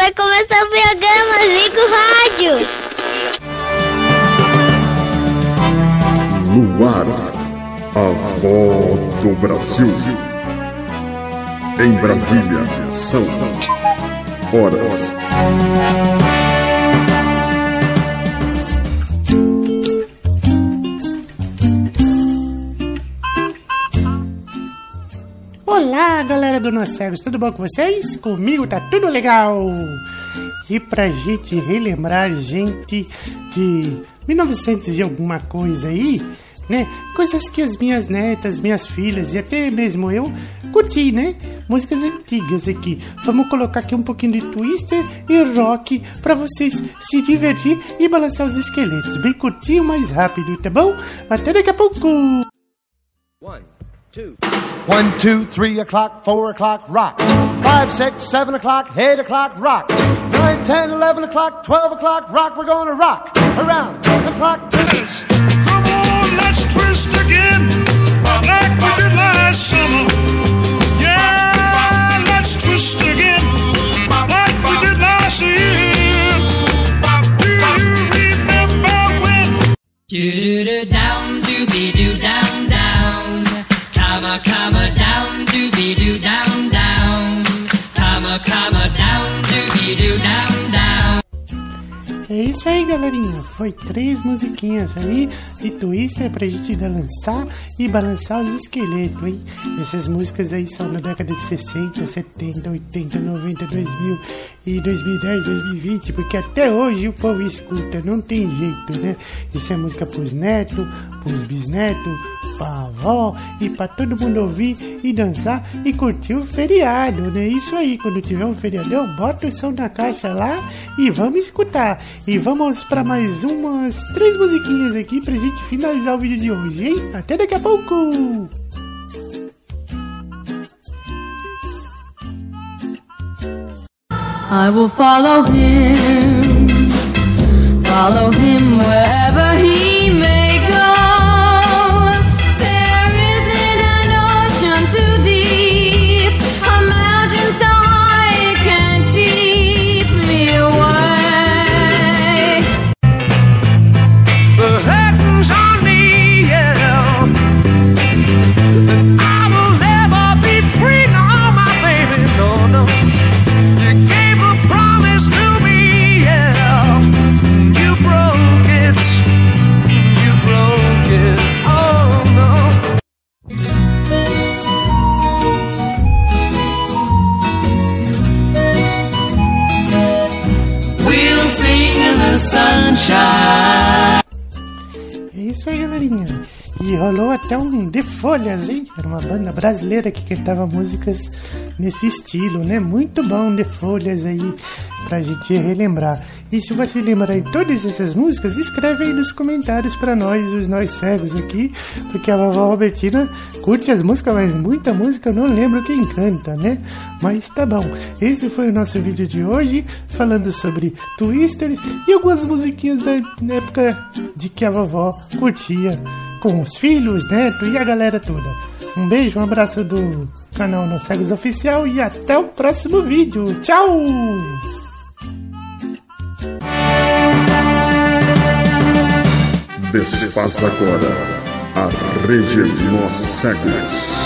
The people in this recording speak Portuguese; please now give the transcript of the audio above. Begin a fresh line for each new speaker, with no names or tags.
vai começar o programa, liga o rádio.
No ar, a voz do Brasil. Em Brasília, são horas.
Olá, galera do Nós Cegos, tudo bom com vocês? Comigo tá tudo legal! E pra gente relembrar, gente, de 1900 e alguma coisa aí, né? Coisas que as minhas netas, minhas filhas e até mesmo eu curti, né? Músicas antigas aqui. Vamos colocar aqui um pouquinho de twister e rock para vocês se divertir e balançar os esqueletos. Bem curtinho, mais rápido, tá bom? Até daqui a pouco!
One, two. One, two, three o'clock, four o'clock, rock. Five, six, seven o'clock, eight o'clock, rock. Nine, ten, eleven o'clock, twelve o'clock, rock. We're gonna rock around the clock twist.
Come on, let's twist again, like we did last summer. Yeah, let's twist again, like we did last year. Do you remember when?
Do do do down, doobie doo down down, comma comma down, doobie doo down down, comma comma down, doobie doo down down.
É isso aí, galerinha. Foi três musiquinhas aí de Twister pra gente dançar e balançar os esqueletos, hein? Essas músicas aí são na década de 60, 70, 80, 90, 2000 e 2010, 2020, porque até hoje o povo escuta, não tem jeito, né? Isso é música pros netos, pros bisnetos, pra avó e pra todo mundo ouvir e dançar e curtir o feriado, né? Isso aí, quando tiver um feriadão, bota o som na caixa lá e vamos escutar. E vamos para mais umas três musiquinhas aqui pra gente finalizar o vídeo de hoje, hein? Até daqui a pouco!
I will follow him, follow him wherever he may
É isso aí, galerinha. E rolou até um The Folhas, hein? Era uma banda brasileira que cantava músicas nesse estilo, né? Muito bom The Folhas aí pra gente relembrar. E se você lembrar de todas essas músicas, escreve aí nos comentários pra nós, os nós cegos aqui, porque a vovó Robertina curte as músicas, mas muita música eu não lembro quem canta, né? Mas tá bom. Esse foi o nosso vídeo de hoje, falando sobre Twister e algumas musiquinhas da época de que a vovó curtia com os filhos, neto e a galera toda. Um beijo, um abraço do canal Nós Cegos Oficial e até o próximo vídeo. Tchau!
Desfaz agora a Rede Nós Cegos.